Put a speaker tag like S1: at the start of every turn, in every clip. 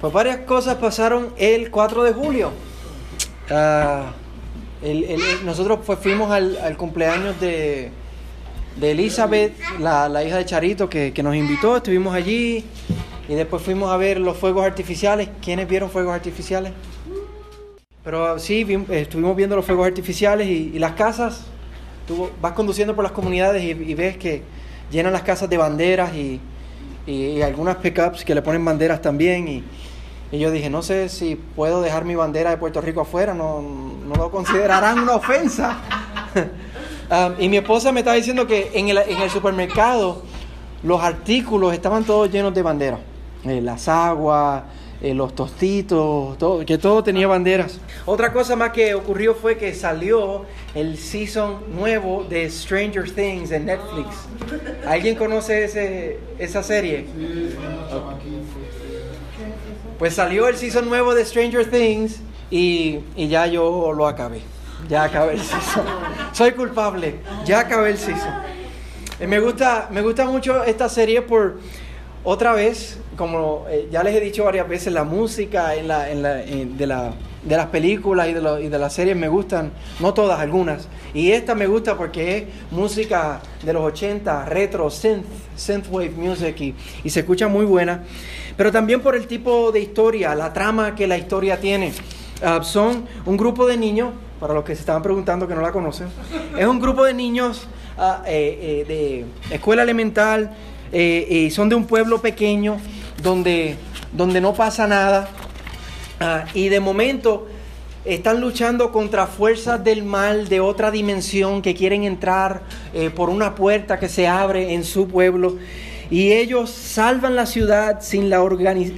S1: Pues varias cosas pasaron el 4 de julio. Ah, nosotros fuimos al, cumpleaños de, Elizabeth, la, hija de Charito, que, nos invitó. Estuvimos allí y después fuimos a ver los fuegos artificiales. ¿Quiénes vieron fuegos artificiales? Pero sí, vi- eh, estuvimos viendo los fuegos artificiales y, las casas. Tú vas conduciendo por las comunidades y ves que llenan las casas de banderas y, y- algunas pickups que le ponen banderas también. Y, y yo dije, no sé si puedo dejar mi bandera de Puerto Rico afuera, no, no lo considerarán una ofensa. Um, y mi esposa me estaba diciendo que en el, en el supermercado los artículos estaban todos llenos de banderas. Eh, las aguas, eh, los tostitos, todo, que todo tenía banderas. Otra cosa más que ocurrió fue que salió el season nuevo de Stranger Things en Netflix. ¿Alguien conoce ese, esa serie? Pues salió el season nuevo de Stranger Things y, y ya yo lo acabé. Ya acabé el season. Soy culpable. Ya acabé el season. Eh, me, gusta, me gusta mucho esta serie por, otra vez, como eh, ya les he dicho varias veces, la música en la, en la- de, la- de las películas y de, lo- y de las series me gustan, no todas, algunas. Y esta me gusta porque es música de los 80, retro, synth, synthwave music y, se escucha muy buena. Pero también por el tipo de historia, la trama que la historia tiene. Ah, son un grupo de niños, para los que se estaban preguntando que no la conocen, es un grupo de niños ah, eh, eh, de escuela elemental y son de un pueblo pequeño donde, donde no pasa nada Ah, y de momento están luchando contra fuerzas del mal de otra dimensión que quieren entrar eh, por una puerta que se abre en su pueblo. Y ellos salvan la ciudad sin la,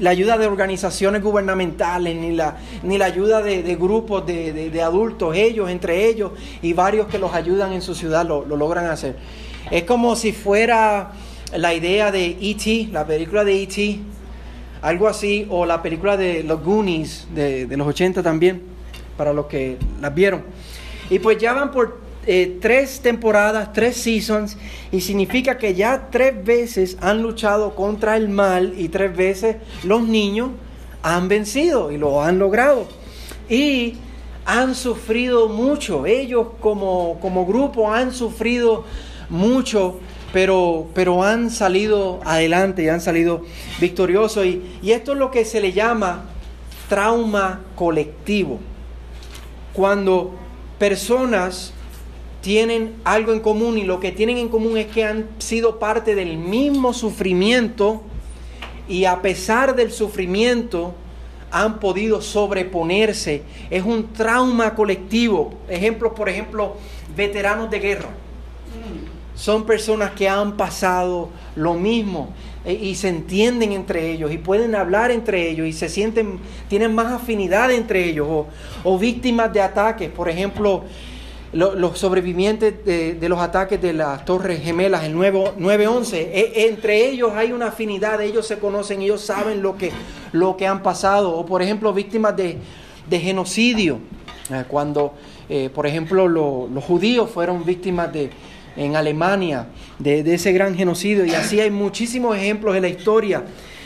S1: la ayuda de organizaciones gubernamentales, ni la, ni la ayuda de, grupos de adultos, ellos, entre ellos, y varios que los ayudan en su ciudad lo, lo logran hacer. Es como si fuera la idea de E.T., la película de E.T., algo así, o la película de Los Goonies de, los 80 también, para los que las vieron. Y pues ya van por eh, tres temporadas, tres seasons, y significa que ya tres veces han luchado contra el mal y tres veces los niños han vencido y lo han logrado. Y han sufrido mucho, ellos como, como grupo han sufrido mucho pero, pero han salido adelante y han salido victoriosos. Y, y esto es lo que se le llama trauma colectivo. Cuando personas tienen algo en común y lo que tienen en común es que han sido parte del mismo sufrimiento y a pesar del sufrimiento han podido sobreponerse. Es un trauma colectivo. Ejemplos, por ejemplo, veteranos de guerra son personas que han pasado lo mismo eh, y se entienden entre ellos y pueden hablar entre ellos y se sienten, tienen más afinidad entre ellos o, o víctimas de ataques, por ejemplo, lo- los sobrevivientes de, los ataques de las Torres Gemelas, el 9 9-11, e- entre ellos hay una afinidad, ellos se conocen, ellos saben lo que, lo que han pasado, o por ejemplo, víctimas de, de genocidio, eh, cuando, eh, por ejemplo, lo- los judíos fueron víctimas de, en Alemania de, ese gran genocidio, y así hay muchísimos ejemplos en la historia.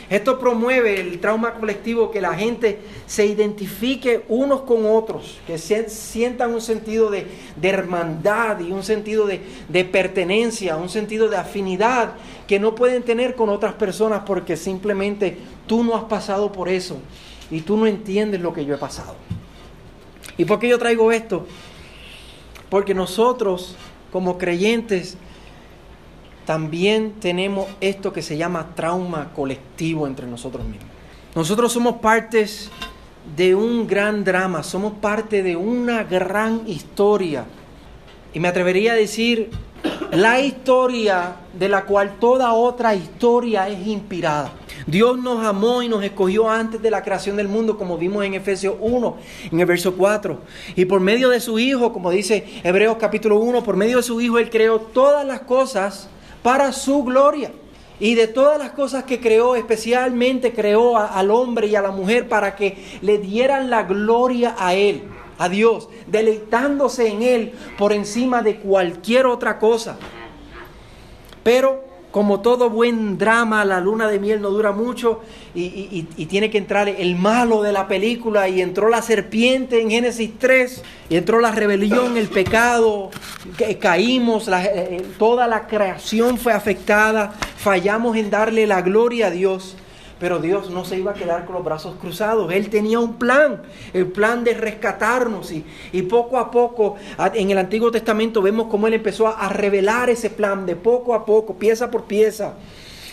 S1: Esto promueve el trauma colectivo, que la gente se identifique unos con otros, que sientan un sentido de, hermandad y un sentido de pertenencia, un sentido de afinidad que no pueden tener con otras personas porque simplemente tú no has pasado por eso y tú no entiendes lo que yo he pasado. ¿Y por qué yo traigo esto? Porque nosotros, como creyentes, también tenemos esto que se llama trauma colectivo entre nosotros mismos. Nosotros somos partes de un gran drama, somos parte de una gran historia. Y me atrevería a decir la historia de la cual toda otra historia es inspirada. Dios nos amó y nos escogió antes de la creación del mundo, como vimos en Efesios 1, en el verso 4. Y por medio de su Hijo, como dice Hebreos capítulo 1, por medio de su Hijo Él creó todas las cosas para su gloria. Y de todas las cosas que creó, especialmente creó al hombre y a la mujer para que le dieran la gloria a Él, a Dios, deleitándose en Él por encima de cualquier otra cosa. Pero como todo buen drama, la luna de miel no dura mucho y, tiene que entrar el malo de la película y entró la serpiente en Génesis 3 y entró la rebelión, el pecado, caímos, eh, eh, toda la creación fue afectada, fallamos en darle la gloria a Dios. Pero Dios no se iba a quedar con los brazos cruzados. Él tenía un plan, el plan de rescatarnos. Y, y poco a poco, en el Antiguo Testamento vemos cómo Él empezó a revelar ese plan de poco a poco, pieza por pieza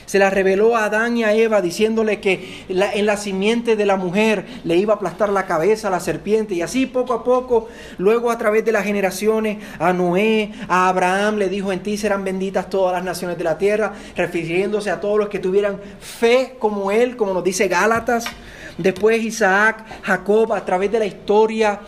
S1: se la reveló a Adán y a Eva diciéndole que en la simiente de la mujer le iba a aplastar la cabeza a la serpiente. Y así poco a poco, luego a través de las generaciones, a Noé, a Abraham le dijo, en ti serán benditas todas las naciones de la tierra, refiriéndose a todos los que tuvieran fe como él, como nos dice Gálatas. Después Isaac, Jacob, a través de la historia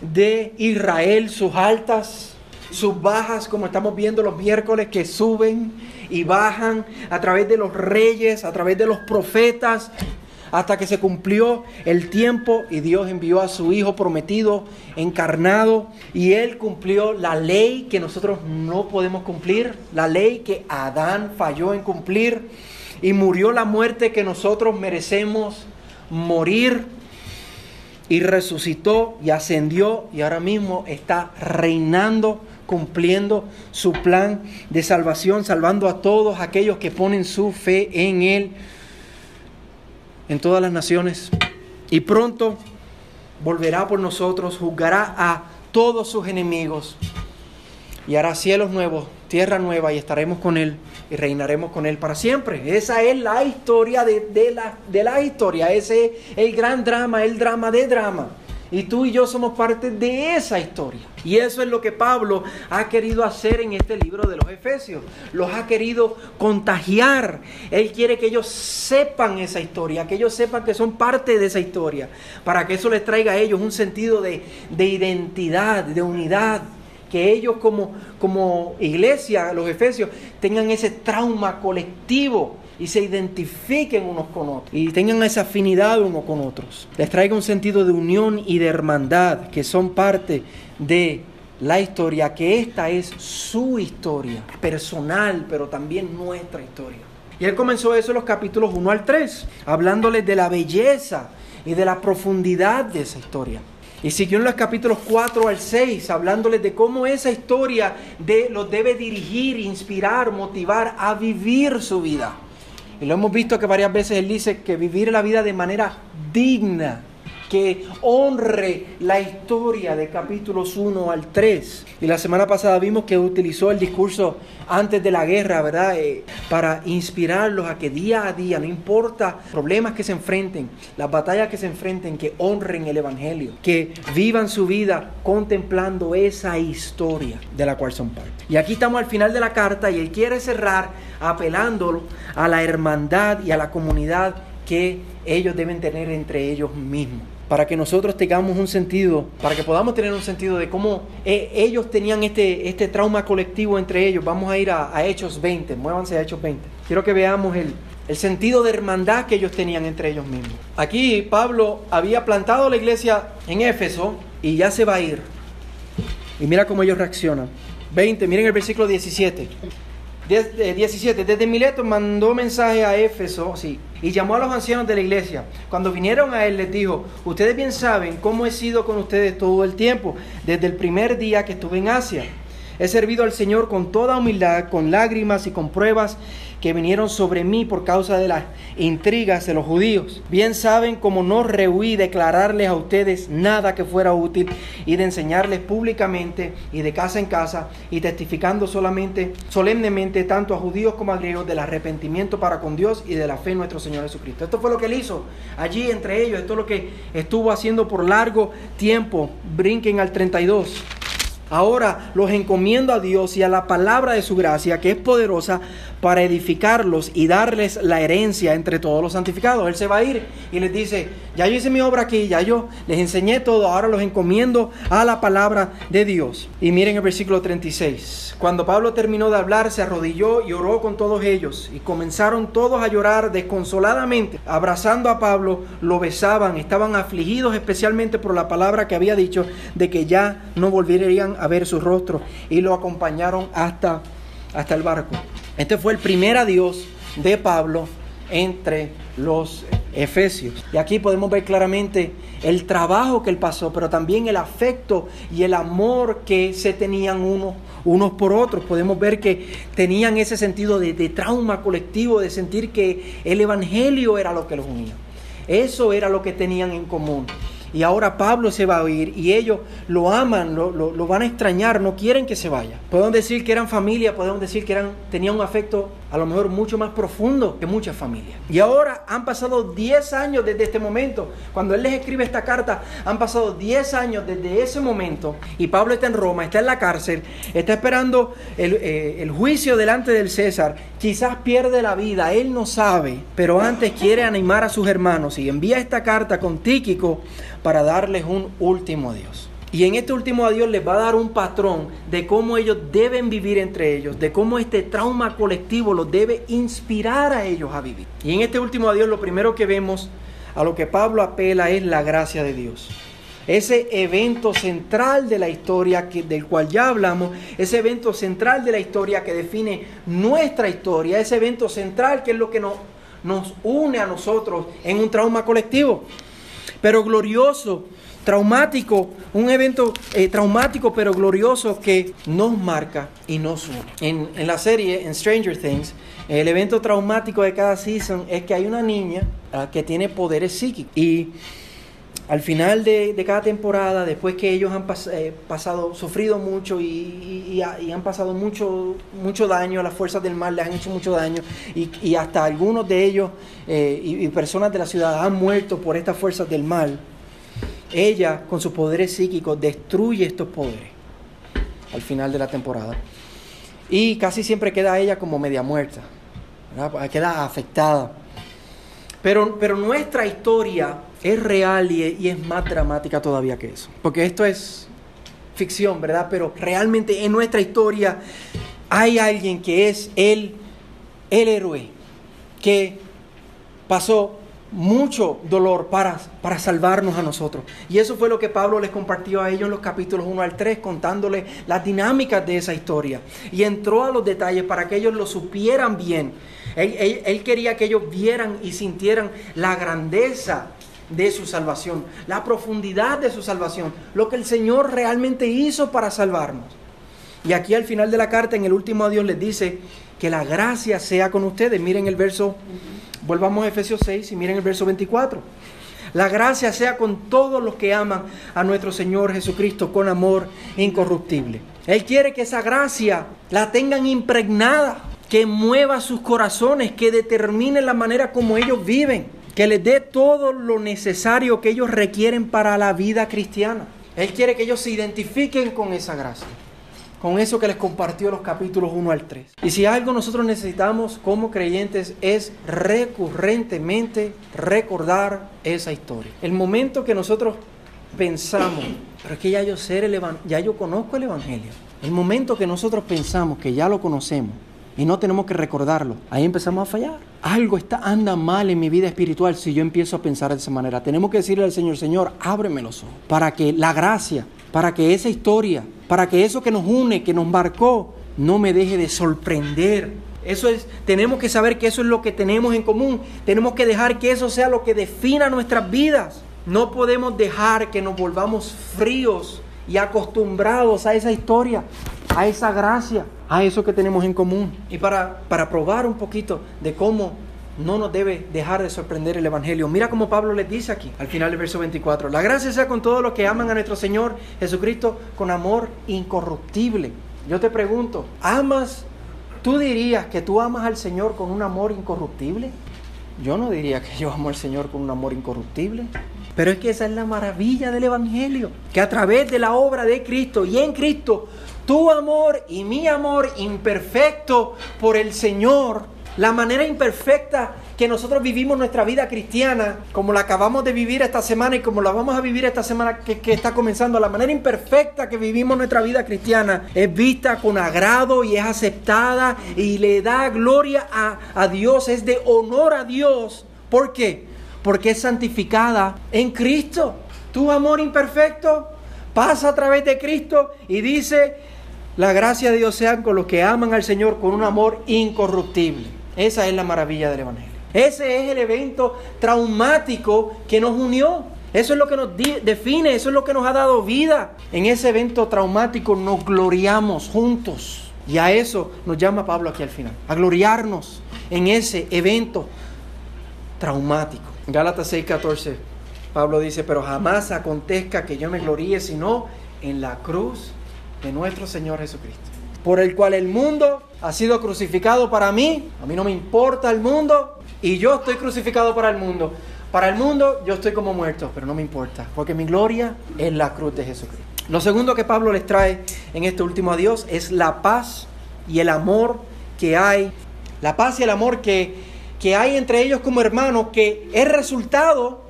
S1: de Israel, sus altas, sus bajas, como estamos viendo los miércoles que suben y bajan a través de los reyes, a través de los profetas, hasta que se cumplió el tiempo y Dios envió a su Hijo prometido, encarnado, y Él cumplió la ley que nosotros no podemos cumplir, la ley que Adán falló en cumplir, y murió la muerte que nosotros merecemos morir, y resucitó y ascendió y ahora mismo está reinando cumpliendo su plan de salvación, salvando a todos aquellos que ponen su fe en Él en todas las naciones. Y pronto volverá por nosotros, juzgará a todos sus enemigos y hará cielos nuevos, tierra nueva y estaremos con Él y reinaremos con Él para siempre. Esa es la historia de, la, la historia, ese es el gran drama, el drama de drama. Y tú y yo somos parte de esa historia. Y eso es lo que Pablo ha querido hacer en este libro de los Efesios. Los ha querido contagiar. Él quiere que ellos sepan esa historia, que ellos sepan que son parte de esa historia, para que eso les traiga a ellos un sentido de, identidad, de unidad. Que ellos como, como iglesia, los Efesios, tengan ese trauma colectivo y se identifiquen unos con otros y tengan esa afinidad unos con otros. Les traiga un sentido de unión y de hermandad que son parte de la historia, que esta es su historia personal, pero también nuestra historia. Y él comenzó eso en los capítulos 1 al 3, hablándoles de la belleza y de la profundidad de esa historia. Y siguió en los capítulos 4 al 6, hablándoles de cómo esa historia de, los debe dirigir, inspirar, motivar a vivir su vida. Y lo hemos visto que varias veces él dice que vivir la vida de manera digna que honre la historia de capítulos 1 al 3. Y la semana pasada vimos que utilizó el discurso antes de la guerra, ¿verdad? Eh, para inspirarlos a que día a día, no importa problemas que se enfrenten, las batallas que se enfrenten, que honren el Evangelio, que vivan su vida contemplando esa historia de la cual son parte. Y aquí estamos al final de la carta y él quiere cerrar apelando a la hermandad y a la comunidad que ellos deben tener entre ellos mismos para que nosotros tengamos un sentido, para que podamos tener un sentido de cómo eh, ellos tenían este, este trauma colectivo entre ellos. Vamos a ir a, Hechos 20, muévanse a Hechos 20. Quiero que veamos el, el sentido de hermandad que ellos tenían entre ellos mismos. Aquí Pablo había plantado la iglesia en Éfeso y ya se va a ir. Y mira cómo ellos reaccionan. 20, miren el versículo 17. 17. Desde Mileto mandó mensaje a Éfeso, sí, y llamó a los ancianos de la iglesia. Cuando vinieron a él les dijo, ustedes bien saben cómo he sido con ustedes todo el tiempo, desde el primer día que estuve en Asia. He servido al Señor con toda humildad, con lágrimas y con pruebas que vinieron sobre mí por causa de las intrigas de los judíos. Bien saben cómo no rehuí declararles a ustedes nada que fuera útil y de enseñarles públicamente y de casa en casa y testificando solamente, solemnemente, tanto a judíos como a griegos, del arrepentimiento para con Dios y de la fe en nuestro Señor Jesucristo. Esto fue lo que él hizo allí entre ellos, esto es lo que estuvo haciendo por largo tiempo. Brinquen al 32. Ahora los encomiendo a Dios y a la palabra de su gracia, que es poderosa para edificarlos y darles la herencia entre todos los santificados. Él se va a ir y les dice, ya yo hice mi obra aquí, ya yo les enseñé todo, ahora los encomiendo a la palabra de Dios. Y miren el versículo 36. Cuando Pablo terminó de hablar, se arrodilló y oró con todos ellos y comenzaron todos a llorar desconsoladamente. Abrazando a Pablo, lo besaban, estaban afligidos especialmente por la palabra que había dicho de que ya no volverían a ver su rostro y lo acompañaron hasta, hasta el barco. Este fue el primer adiós de Pablo entre los efesios. Y aquí podemos ver claramente el trabajo que él pasó, pero también el afecto y el amor que se tenían unos, unos por otros. Podemos ver que tenían ese sentido de, de trauma colectivo, de sentir que el Evangelio era lo que los unía. Eso era lo que tenían en común. Y ahora Pablo se va a ir y ellos lo aman, lo, lo, van a extrañar, no quieren que se vaya. Podemos decir que eran familia, podemos decir que eran, tenían un afecto a lo mejor mucho más profundo que muchas familias. Y ahora han pasado 10 años desde este momento. Cuando él les escribe esta carta, han pasado 10 años desde ese momento. Y Pablo está en Roma, está en la cárcel, está esperando el, eh, el juicio delante del César. Quizás pierde la vida, él no sabe, pero antes quiere animar a sus hermanos y envía esta carta con Tíquico para darles un último adiós. Y en este último adiós les va a dar un patrón de cómo ellos deben vivir entre ellos, de cómo este trauma colectivo los debe inspirar a ellos a vivir. Y en este último adiós lo primero que vemos, a lo que Pablo apela, es la gracia de Dios. Ese evento central de la historia que, del cual ya hablamos, ese evento central de la historia que define nuestra historia, ese evento central que es lo que nos, nos une a nosotros en un trauma colectivo pero glorioso, traumático, un evento eh, traumático pero glorioso que nos marca y nos une. En, en, la serie, en Stranger Things, el evento traumático de cada season es que hay una niña uh, que tiene poderes psíquicos y al final de, de, cada temporada, después que ellos han eh, pasado, sufrido mucho y, y, han pasado mucho, mucho daño, las fuerzas del mal les han hecho mucho daño y, hasta algunos de ellos eh, y, personas de la ciudad han muerto por estas fuerzas del mal, ella con sus poderes psíquicos destruye estos poderes al final de la temporada. Y casi siempre queda ella como media muerta, queda afectada. Pero, pero nuestra historia es real y es, más dramática todavía que eso. Porque esto es ficción, ¿verdad? Pero realmente en nuestra historia hay alguien que es el, el héroe, que pasó mucho dolor para, para salvarnos a nosotros. Y eso fue lo que Pablo les compartió a ellos en los capítulos 1 al 3, contándoles las dinámicas de esa historia. Y entró a los detalles para que ellos lo supieran bien. Él, él, él quería que ellos vieran y sintieran la grandeza de su salvación, la profundidad de su salvación, lo que el Señor realmente hizo para salvarnos. Y aquí al final de la carta, en el último adiós, les dice que la gracia sea con ustedes. Miren el verso, volvamos a Efesios 6 y miren el verso 24. La gracia sea con todos los que aman a nuestro Señor Jesucristo con amor incorruptible. Él quiere que esa gracia la tengan impregnada, que mueva sus corazones, que determine la manera como ellos viven que les dé todo lo necesario que ellos requieren para la vida cristiana. Él quiere que ellos se identifiquen con esa gracia, con eso que les compartió los capítulos 1 al 3. Y si algo nosotros necesitamos como creyentes es recurrentemente recordar esa historia. El momento que nosotros pensamos, pero es que ya yo sé el ya yo conozco el evangelio. El momento que nosotros pensamos que ya lo conocemos, y no tenemos que recordarlo. Ahí empezamos a fallar. Algo está, anda mal en mi vida espiritual si yo empiezo a pensar de esa manera. Tenemos que decirle al Señor, Señor, ábreme los ojos para que la gracia, para que esa historia, para que eso que nos une, que nos marcó, no me deje de sorprender. Eso es, tenemos que saber que eso es lo que tenemos en común. Tenemos que dejar que eso sea lo que defina nuestras vidas. No podemos dejar que nos volvamos fríos y acostumbrados a esa historia, a esa gracia a eso que tenemos en común. Y para, para probar un poquito de cómo no nos debe dejar de sorprender el Evangelio. Mira como Pablo les dice aquí, al final del verso 24. La gracia sea con todos los que aman a nuestro Señor Jesucristo con amor incorruptible. Yo te pregunto, ¿amas? ¿Tú dirías que tú amas al Señor con un amor incorruptible? Yo no diría que yo amo al Señor con un amor incorruptible. Pero es que esa es la maravilla del Evangelio, que a través de la obra de Cristo y en Cristo tu amor y mi amor imperfecto por el Señor, la manera imperfecta que nosotros vivimos nuestra vida cristiana, como la acabamos de vivir esta semana y como la vamos a vivir esta semana que, está comenzando, la manera imperfecta que vivimos nuestra vida cristiana es vista con agrado y es aceptada y le da gloria a, a Dios, es de honor a Dios. ¿Por qué? Porque es santificada en Cristo. Tu amor imperfecto pasa a través de Cristo y dice, la gracia de Dios sea con los que aman al Señor con un amor incorruptible. Esa es la maravilla del Evangelio. Ese es el evento traumático que nos unió. Eso es lo que nos define, eso es lo que nos ha dado vida. En ese evento traumático nos gloriamos juntos. Y a eso nos llama Pablo aquí al final, a gloriarnos en ese evento traumático. Gálatas 6:14, Pablo dice, pero jamás acontezca que yo me gloríe sino en la cruz de nuestro Señor Jesucristo, por el cual el mundo ha sido crucificado para mí, a mí no me importa el mundo, y yo estoy crucificado para el mundo. Para el mundo yo estoy como muerto, pero no me importa, porque mi gloria es la cruz de Jesucristo. Lo segundo que Pablo les trae en este último adiós es la paz y el amor que hay, la paz y el amor que, que hay entre ellos como hermanos, que es resultado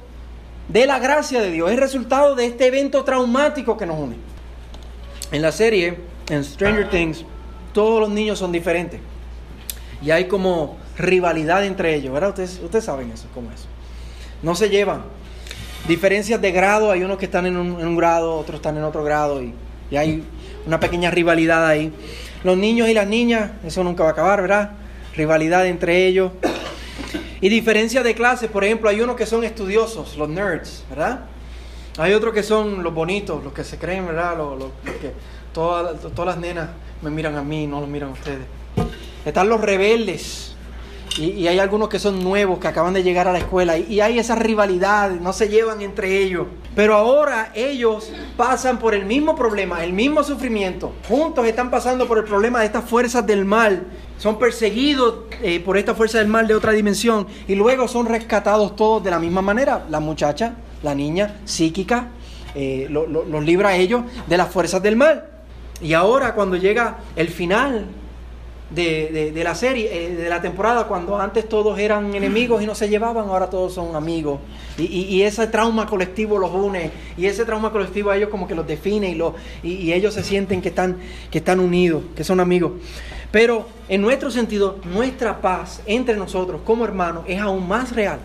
S1: de la gracia de Dios, es resultado de este evento traumático que nos une. En la serie, en Stranger Things, todos los niños son diferentes. Y hay como rivalidad entre ellos, ¿verdad? Ustedes, ustedes saben eso, cómo es. No se llevan. Diferencias de grado, hay unos que están en un, grado, otros están en otro grado y, hay una pequeña rivalidad ahí. Los niños y las niñas, eso nunca va a acabar, ¿verdad? Rivalidad entre ellos. Y diferencias de clase, por ejemplo, hay unos que son estudiosos, los nerds, ¿verdad? Hay otros que son los bonitos, los que se creen, ¿verdad? Los, que todas, todas las nenas me miran a mí, no los miran a ustedes. Están los rebeldes, y, hay algunos que son nuevos, que acaban de llegar a la escuela, y, hay esa rivalidad, no se llevan entre ellos. Pero ahora ellos pasan por el mismo problema, el mismo sufrimiento. Juntos están pasando por el problema de estas fuerzas del mal. Son perseguidos eh, por esta fuerza del mal de otra dimensión y luego son rescatados todos de la misma manera. La muchacha, la niña psíquica, eh, los libra a ellos de las fuerzas del mal. Y ahora cuando llega el final de, la serie, eh, de la temporada, cuando antes todos eran enemigos y no se llevaban, ahora todos son amigos. Y, ese trauma colectivo los une, y ese trauma colectivo a ellos como que los define y, lo, y, ellos se sienten que están, que están unidos, que son amigos. Pero en nuestro sentido, nuestra paz entre nosotros como hermanos es aún más real,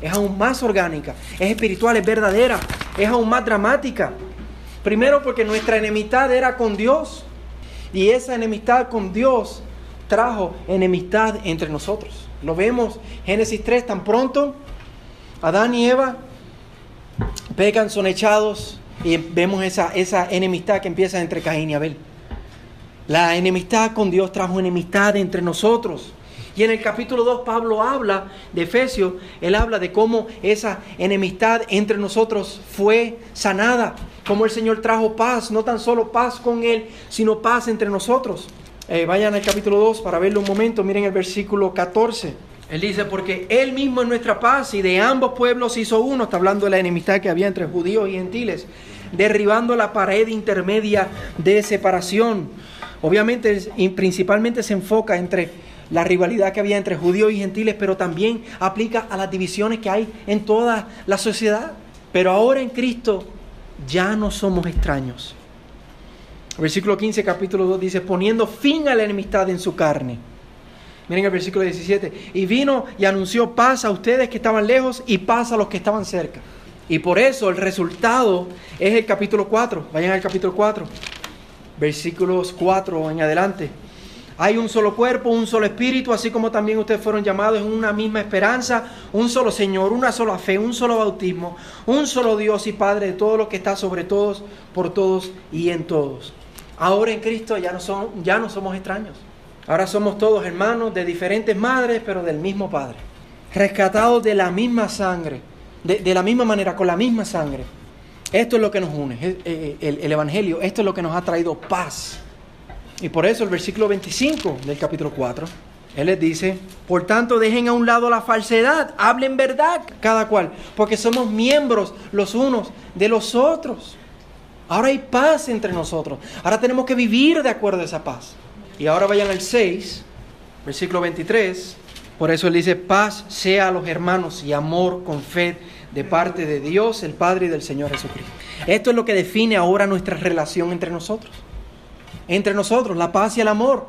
S1: es aún más orgánica, es espiritual, es verdadera, es aún más dramática. Primero porque nuestra enemistad era con Dios. Y esa enemistad con Dios trajo enemistad entre nosotros. Lo vemos Génesis 3 tan pronto. Adán y Eva pecan, son echados y vemos esa, esa enemistad que empieza entre Caín y Abel. La enemistad con Dios trajo enemistad entre nosotros. Y en el capítulo 2 Pablo habla de Efesios, él habla de cómo esa enemistad entre nosotros fue sanada, cómo el Señor trajo paz, no tan solo paz con Él, sino paz entre nosotros. Eh, vayan al capítulo 2 para verlo un momento, miren el versículo 14. Él dice, porque Él mismo es nuestra paz y de ambos pueblos hizo uno, está hablando de la enemistad que había entre judíos y gentiles, derribando la pared intermedia de separación. Obviamente principalmente se enfoca entre la rivalidad que había entre judíos y gentiles, pero también aplica a las divisiones que hay en toda la sociedad. Pero ahora en Cristo ya no somos extraños. Versículo 15, capítulo 2 dice, poniendo fin a la enemistad en su carne. Miren el versículo 17. Y vino y anunció paz a ustedes que estaban lejos y paz a los que estaban cerca. Y por eso el resultado es el capítulo 4. Vayan al capítulo 4. Versículos 4 en adelante. Hay un solo cuerpo, un solo espíritu, así como también ustedes fueron llamados en una misma esperanza, un solo Señor, una sola fe, un solo bautismo, un solo Dios y Padre de todo lo que está sobre todos, por todos y en todos. Ahora en Cristo ya no, son, ya no somos extraños. Ahora somos todos hermanos de diferentes madres, pero del mismo Padre. Rescatados de la misma sangre, de, la misma manera, con la misma sangre. Esto es lo que nos une, el, el, Evangelio, esto es lo que nos ha traído paz. Y por eso el versículo 25 del capítulo 4, Él les dice, por tanto dejen a un lado la falsedad, hablen verdad cada cual, porque somos miembros los unos de los otros. Ahora hay paz entre nosotros. Ahora tenemos que vivir de acuerdo a esa paz. Y ahora vayan al 6, versículo 23. Por eso él dice, paz sea a los hermanos y amor con fe de parte de Dios, el Padre y del Señor Jesucristo. Esto es lo que define ahora nuestra relación entre nosotros. Entre nosotros, la paz y el amor.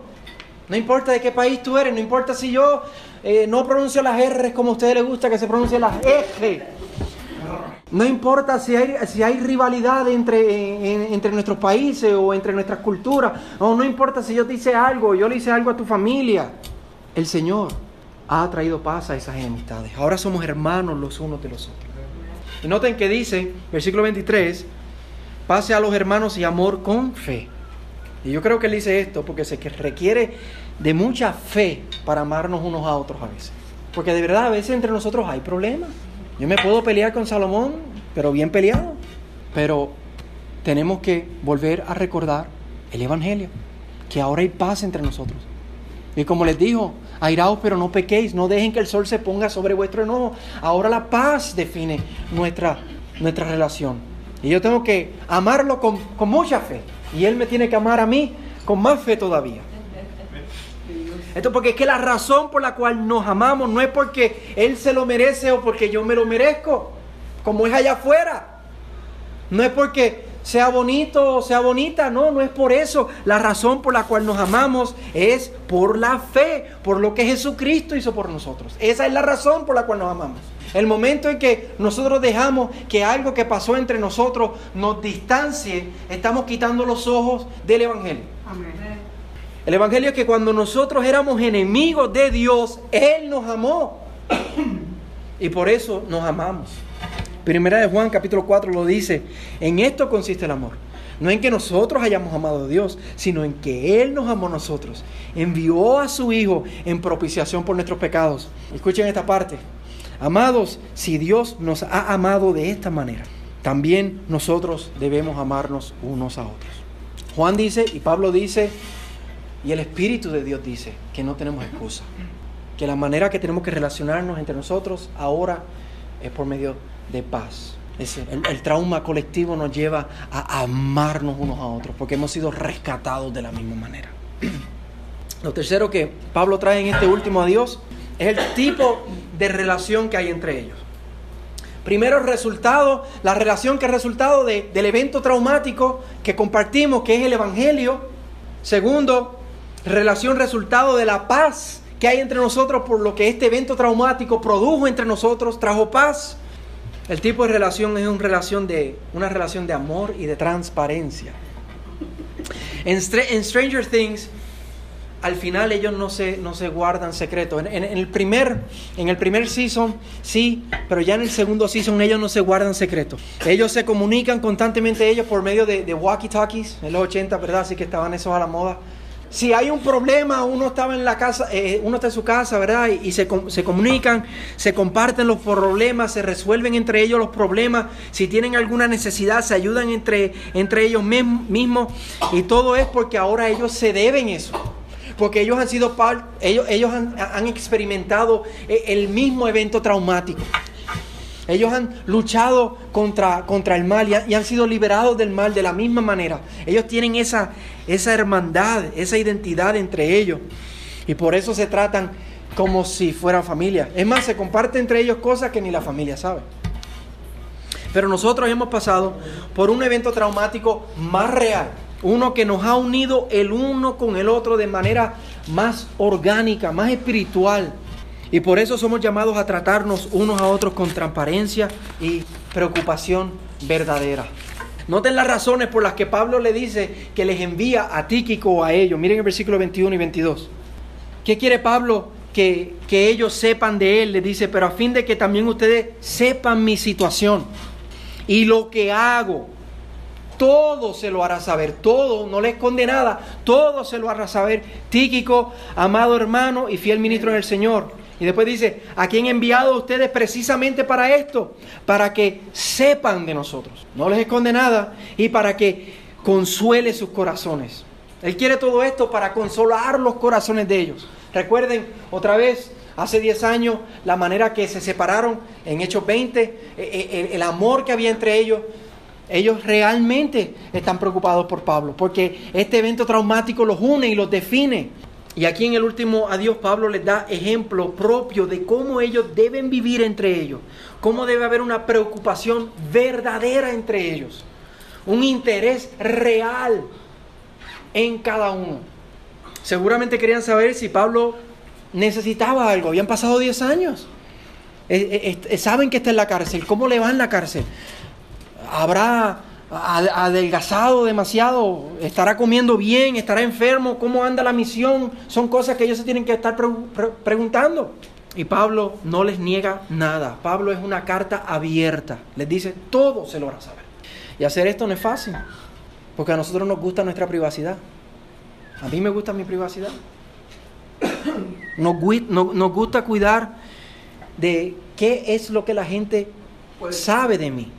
S1: No importa de qué país tú eres, no importa si yo eh, no pronuncio las R como a ustedes les gusta que se pronuncie las F. No importa si hay, si hay rivalidad entre, entre nuestros países o entre nuestras culturas, o no importa si yo te hice algo, yo le hice algo a tu familia. El Señor ha traído paz a esas enemistades. Ahora somos hermanos los unos de los otros. Y noten que dice, versículo 23, pase a los hermanos y amor con fe. Y yo creo que él dice esto porque se requiere de mucha fe para amarnos unos a otros a veces. Porque de verdad a veces entre nosotros hay problemas. Yo me puedo pelear con Salomón, pero bien peleado. Pero tenemos que volver a recordar el Evangelio, que ahora hay paz entre nosotros. Y como les dijo, airaos pero no pequéis, no dejen que el sol se ponga sobre vuestro enojo. Ahora la paz define nuestra, nuestra relación. Y yo tengo que amarlo con, con mucha fe. Y Él me tiene que amar a mí con más fe todavía. Esto porque es que la razón por la cual nos amamos no es porque Él se lo merece o porque yo me lo merezco, como es allá afuera. No es porque sea bonito o sea bonita, no, no es por eso. La razón por la cual nos amamos es por la fe, por lo que Jesucristo hizo por nosotros. Esa es la razón por la cual nos amamos. El momento en que nosotros dejamos que algo que pasó entre nosotros nos distancie, estamos quitando los ojos del Evangelio. Amén. El Evangelio es que cuando nosotros éramos enemigos de Dios, Él nos amó. y por eso nos amamos. Primera de Juan capítulo 4 lo dice, en esto consiste el amor. No en que nosotros hayamos amado a Dios, sino en que Él nos amó a nosotros. Envió a su Hijo en propiciación por nuestros pecados. Escuchen esta parte. Amados, si Dios nos ha amado de esta manera, también nosotros debemos amarnos unos a otros. Juan dice y Pablo dice y el Espíritu de Dios dice que no tenemos excusa, que la manera que tenemos que relacionarnos entre nosotros ahora es por medio de paz. el, el, trauma colectivo nos lleva a amarnos unos a otros porque hemos sido rescatados de la misma manera. Lo tercero que Pablo trae en este último adiós es el tipo de relación que hay entre ellos. Primero, el resultado, la relación que es resultado del evento traumático que compartimos, que es el Evangelio. Segundo, relación resultado de la paz que hay entre nosotros por lo que este evento traumático produjo entre nosotros, trajo paz. El tipo de relación es una relación de, amor y de transparencia. En, Stranger Things, al final ellos no se, no se guardan secretos. En, el primer, en el primer season, sí, pero ya en el segundo season ellos no se guardan secretos. Ellos se comunican constantemente ellos por medio de, de walkie-talkies, en los 80, ¿verdad? Así que estaban esos a la moda. Si hay un problema, uno estaba en la casa, eh, uno está en su casa, ¿verdad? Y, se, se, comunican, se comparten los problemas, se resuelven entre ellos los problemas. Si tienen alguna necesidad, se ayudan entre, entre ellos mismos. Y todo es porque ahora ellos se deben eso. Porque ellos han sido parte, ellos, ellos han, han experimentado eh, el mismo evento traumático. Ellos han luchado contra, contra el mal y, han sido liberados del mal de la misma manera. Ellos tienen esa, esa hermandad, esa identidad entre ellos. Y por eso se tratan como si fueran familia. Es más, se comparten entre ellos cosas que ni la familia sabe. Pero nosotros hemos pasado por un evento traumático más real. Uno que nos ha unido el uno con el otro de manera más orgánica, más espiritual. Y por eso somos llamados a tratarnos unos a otros con transparencia y preocupación verdadera. Noten las razones por las que Pablo le dice que les envía a Tíquico o a ellos. Miren el versículo 21 y 22. ¿Qué quiere Pablo? Que, que ellos sepan de él. Le dice, pero a fin de que también ustedes sepan mi situación y lo que hago. Todo se lo hará saber, todo, no le esconde nada, todo se lo hará saber. Tíquico, amado hermano y fiel ministro del Señor y después dice, ¿a quién he enviado a ustedes precisamente para esto? Para que sepan de nosotros. No les esconde nada. Y para que consuele sus corazones. Él quiere todo esto para consolar los corazones de ellos. Recuerden otra vez, hace 10 años, la manera que se separaron en Hechos 20, eh, eh, el amor que había entre ellos. Ellos realmente están preocupados por Pablo, porque este evento traumático los une y los define. Y aquí en el último adiós Pablo les da ejemplo propio de cómo ellos deben vivir entre ellos, cómo debe haber una preocupación verdadera entre ellos, un interés real en cada uno. Seguramente querían saber si Pablo necesitaba algo, habían pasado 10 años. saben que está en la cárcel, ¿cómo le va en la cárcel? ¿Habrá adelgazado demasiado? ¿Estará comiendo bien? ¿Estará enfermo? ¿Cómo anda la misión? Son cosas que ellos se tienen que estar preguntando. Y Pablo no les niega nada. Pablo es una carta abierta. Les dice, todo se logra saber. Y hacer esto no es fácil, porque a nosotros nos gusta nuestra privacidad. A mí me gusta mi privacidad. Nos, nos gusta cuidar de qué es lo que la gente sabe de mí,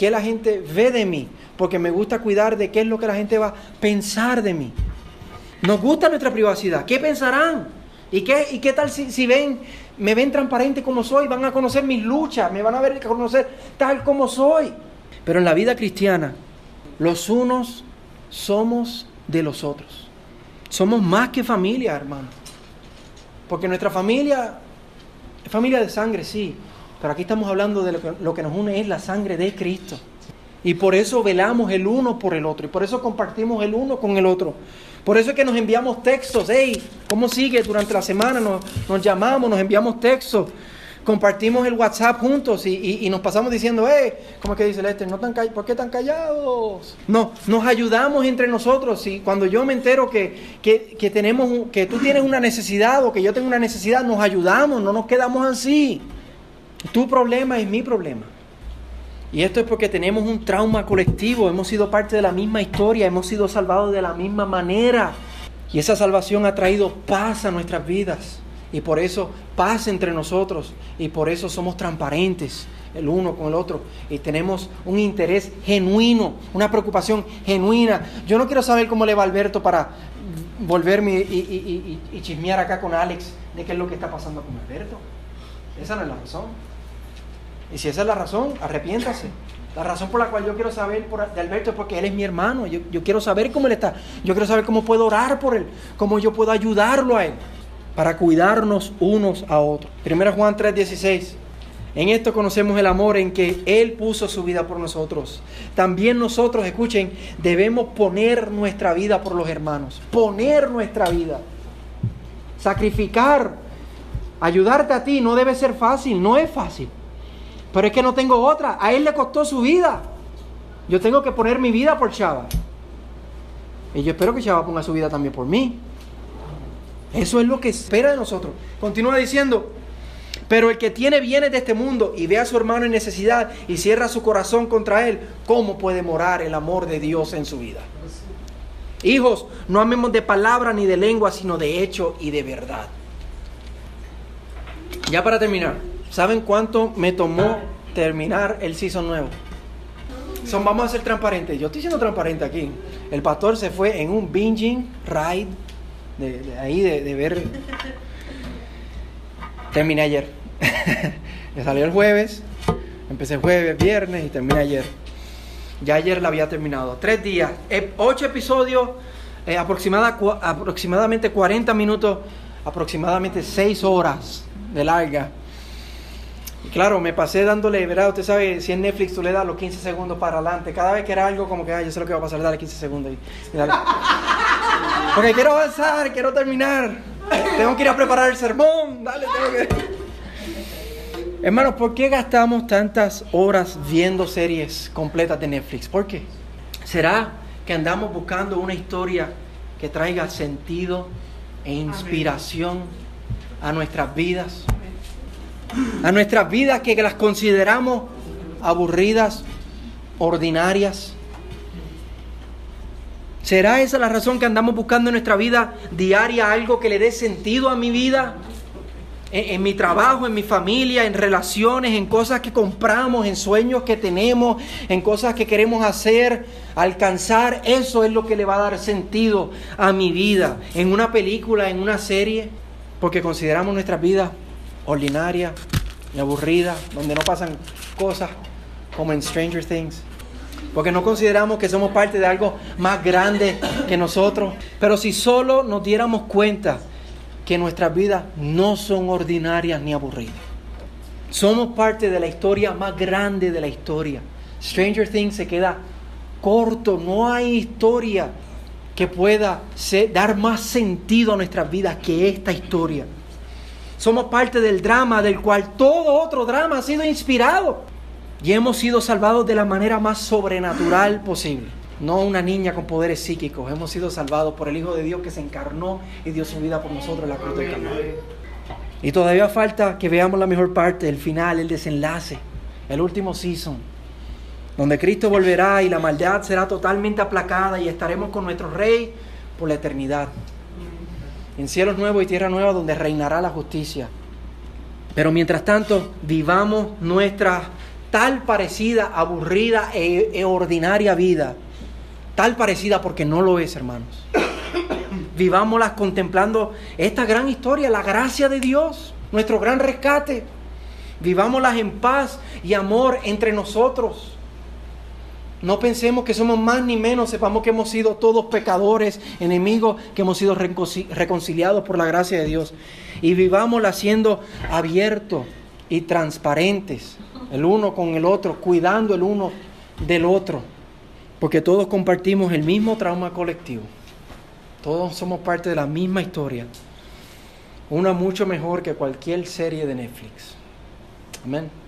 S1: qué la gente ve de mí, porque me gusta cuidar de qué es lo que la gente va a pensar de mí. Nos gusta nuestra privacidad. ¿Qué pensarán? ¿Y qué, y qué tal si, si ven, me ven transparente como soy? Van a conocer mis luchas, me van a ver conocer tal como soy. Pero en la vida cristiana, los unos somos de los otros. Somos más que familia, hermano. Porque nuestra familia es familia de sangre, sí. Pero aquí estamos hablando de lo que, que nos une es la sangre de Cristo. Y por eso velamos el uno por el otro. Y por eso compartimos el uno con el otro. Por eso es que nos enviamos textos. Hey, ¿cómo sigue durante la semana? Nos, nos llamamos, nos enviamos textos compartimos el WhatsApp juntos y, nos pasamos diciendo, eh, ¿cómo es que dice Lester? No tan ¿Por qué tan callados? No, nos ayudamos entre nosotros. Y cuando yo me entero que, que, tenemos, que tú tienes una necesidad o que yo tengo una necesidad, nos ayudamos, no nos quedamos así. Tu problema es mi problema. Y esto es porque tenemos un trauma colectivo, hemos sido parte de la misma historia, hemos sido salvados de la misma manera. Y esa salvación ha traído paz a nuestras vidas. Y por eso paz entre nosotros. Y por eso somos transparentes el uno con el otro. Y tenemos un interés genuino, una preocupación genuina. Yo no quiero saber cómo le va Alberto para volverme y, y, chismear acá con Alex de qué es lo que está pasando con Alberto. Esa no es la razón. Y si esa es la razón, arrepiéntase. La razón por la cual yo quiero saber de Alberto es porque él es mi hermano. Yo, yo quiero saber cómo él está. Yo quiero saber cómo puedo orar por él. Cómo yo puedo ayudarlo a él para cuidarnos unos a otros. Primera Juan 3:16. En esto conocemos el amor en que Él puso su vida por nosotros. También nosotros, escuchen, debemos poner nuestra vida por los hermanos. Poner nuestra vida. Sacrificar. Ayudarte a ti no debe ser fácil, no es fácil. Pero es que no tengo otra. A Él le costó su vida. Yo tengo que poner mi vida por Chava. Y yo espero que Chava ponga su vida también por mí. Eso es lo que espera de nosotros. Continúa diciendo, pero el que tiene bienes de este mundo y ve a su hermano en necesidad y cierra su corazón contra él, ¿cómo puede morar el amor de Dios en su vida? Hijos, no amemos de palabra ni de lengua, sino de hecho y de verdad. Ya para terminar, ¿saben cuánto me tomó terminar el season nuevo? Son, vamos a ser transparentes. Yo estoy siendo transparente aquí. El pastor se fue en un binging ride de, ahí, de, ver. Terminé ayer. salió el jueves, empecé jueves, viernes y terminé ayer. Ya ayer la había terminado. Tres días, eh, ocho episodios, eh, aproximadamente 40 minutos, aproximadamente seis horas de larga. Y claro, me pasé dándole, ¿verdad? Usted sabe, si en Netflix tú le das los 15 segundos para adelante, cada vez que era algo como que, ay, yo sé lo que va a pasar, dale 15 segundos. Y, Porque quiero avanzar, quiero terminar. Tengo que ir a preparar el sermón. Dale, tengo que... Hermanos, ¿por qué gastamos tantas horas viendo series completas de Netflix? ¿Por qué? ¿Será que andamos buscando una historia que traiga sentido e inspiración a nuestras vidas? A nuestras vidas que las consideramos aburridas, ordinarias. ¿Será esa la razón que andamos buscando en nuestra vida diaria algo que le dé sentido a mi vida? En, mi trabajo, en mi familia, en relaciones, en cosas que compramos, en sueños que tenemos, en cosas que queremos hacer, alcanzar. Eso es lo que le va a dar sentido a mi vida. En una película, en una serie, porque consideramos nuestra vida ordinaria y aburrida, donde no pasan cosas como en Stranger Things porque no consideramos que somos parte de algo más grande que nosotros. Pero si solo nos diéramos cuenta que nuestras vidas no son ordinarias ni aburridas. Somos parte de la historia más grande de la historia. Stranger Things se queda corto, no hay historia que pueda dar más sentido a nuestras vidas que esta historia. Somos parte del drama del cual todo otro drama ha sido inspirado. Y hemos sido salvados de la manera más sobrenatural posible. No una niña con poderes psíquicos. Hemos sido salvados por el Hijo de Dios que se encarnó y dio su vida por nosotros en la cruz del Calvario. Y todavía falta que veamos la mejor parte, el final, el desenlace, el último season, donde Cristo volverá y la maldad será totalmente aplacada y estaremos con nuestro Rey por la eternidad. En cielos nuevos y tierra nueva donde reinará la justicia. Pero mientras tanto, vivamos nuestra tal parecida, aburrida e, e, ordinaria vida. Tal parecida porque no lo es, hermanos. Vivámoslas contemplando esta gran historia, la gracia de Dios, nuestro gran rescate. Vivámoslas en paz y amor entre nosotros. No pensemos que somos más ni menos, sepamos que hemos sido todos pecadores, enemigos, que hemos sido reconciliados por la gracia de Dios. Y vivámosla siendo abiertos y transparentes el uno con el otro, cuidando el uno del otro, porque todos compartimos el mismo trauma colectivo. Todos somos parte de la misma historia, una mucho mejor que cualquier serie de Netflix. Amén.